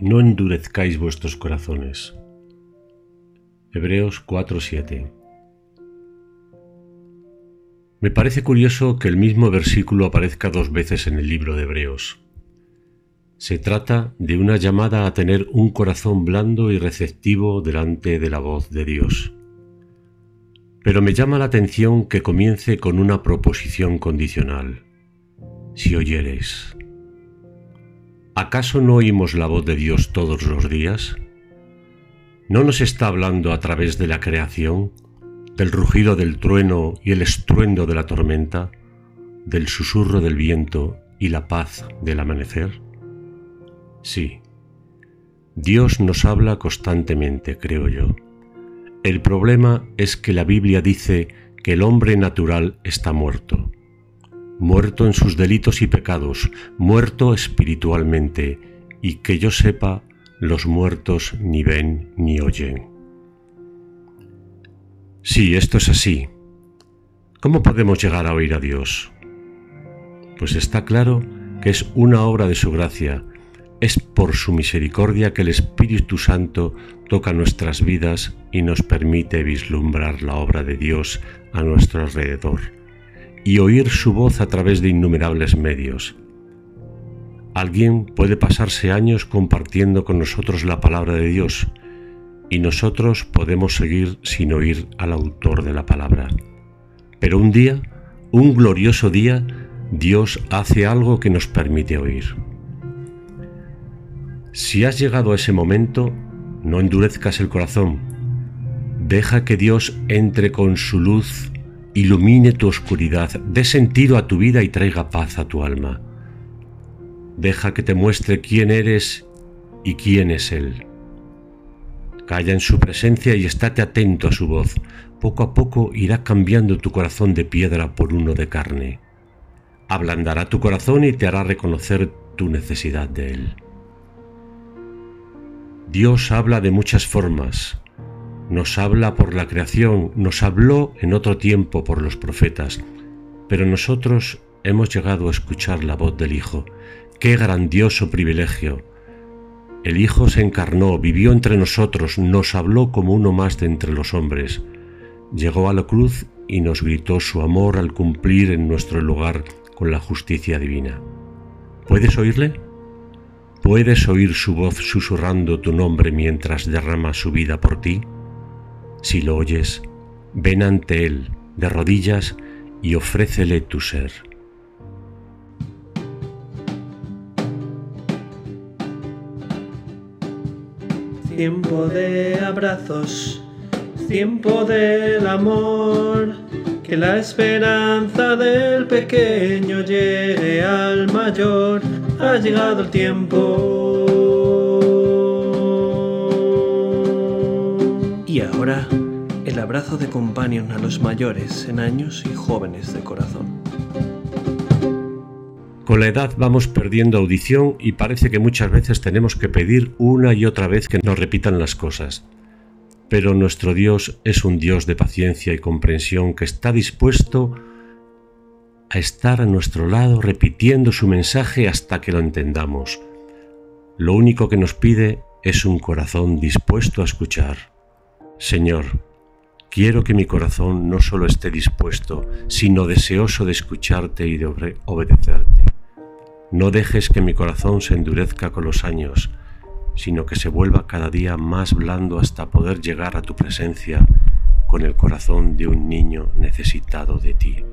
no endurezcáis vuestros corazones. Hebreos 4:7 Me parece curioso que el mismo versículo aparezca dos veces en el libro de Hebreos. Se trata de una llamada a tener un corazón blando y receptivo delante de la voz de Dios. Pero me llama la atención que comience con una proposición condicional. Si oyeres. ¿Acaso no oímos la voz de Dios todos los días? ¿No nos está hablando a través de la creación, del rugido del trueno y el estruendo de la tormenta, del susurro del viento y la paz del amanecer? Sí, Dios nos habla constantemente, creo yo. El problema es que la Biblia dice que el hombre natural está muerto muerto en sus delitos y pecados, muerto espiritualmente, y que yo sepa, los muertos ni ven ni oyen. Sí, esto es así. ¿Cómo podemos llegar a oír a Dios? Pues está claro que es una obra de su gracia, es por su misericordia que el Espíritu Santo toca nuestras vidas y nos permite vislumbrar la obra de Dios a nuestro alrededor y oír su voz a través de innumerables medios. Alguien puede pasarse años compartiendo con nosotros la palabra de Dios y nosotros podemos seguir sin oír al autor de la palabra. Pero un día, un glorioso día, Dios hace algo que nos permite oír. Si has llegado a ese momento, no endurezcas el corazón. Deja que Dios entre con su luz ilumine tu oscuridad, dé sentido a tu vida y traiga paz a tu alma. Deja que te muestre quién eres y quién es Él. Calla en su presencia y estate atento a su voz. Poco a poco irá cambiando tu corazón de piedra por uno de carne. Ablandará tu corazón y te hará reconocer tu necesidad de Él. Dios habla de muchas formas, nos habla por la creación, nos habló en otro tiempo por los profetas, pero nosotros hemos llegado a escuchar la voz del Hijo. ¡Qué grandioso privilegio! El Hijo se encarnó, vivió entre nosotros, nos habló como uno más de entre los hombres. Llegó a la cruz y nos gritó su amor al cumplir en nuestro lugar con la justicia divina. ¿Puedes oírle? ¿Puedes oír su voz susurrando tu nombre mientras derrama su vida por ti? Si lo oyes, ven ante Él de rodillas y ofrécele tu ser. Tiempo de abrazos, tiempo del amor, que la esperanza del pequeño llegue al mayor, ha llegado el tiempo. Y ahora, el abrazo de companion a los mayores en años y jóvenes de corazón. Con la edad vamos perdiendo audición y parece que muchas veces tenemos que pedir una y otra vez que nos repitan las cosas. Pero nuestro Dios es un Dios de paciencia y comprensión que está dispuesto a estar a nuestro lado repitiendo su mensaje hasta que lo entendamos. Lo único que nos pide es un corazón dispuesto a escuchar. Señor, quiero que mi corazón no solo esté dispuesto, sino deseoso de escucharte y de obedecerte. No dejes que mi corazón se endurezca con los años, sino que se vuelva cada día más blando hasta poder llegar a tu presencia con el corazón de un niño necesitado de ti.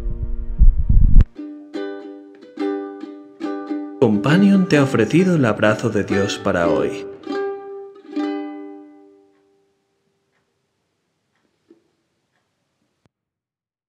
Companion te ha ofrecido el abrazo de Dios para hoy.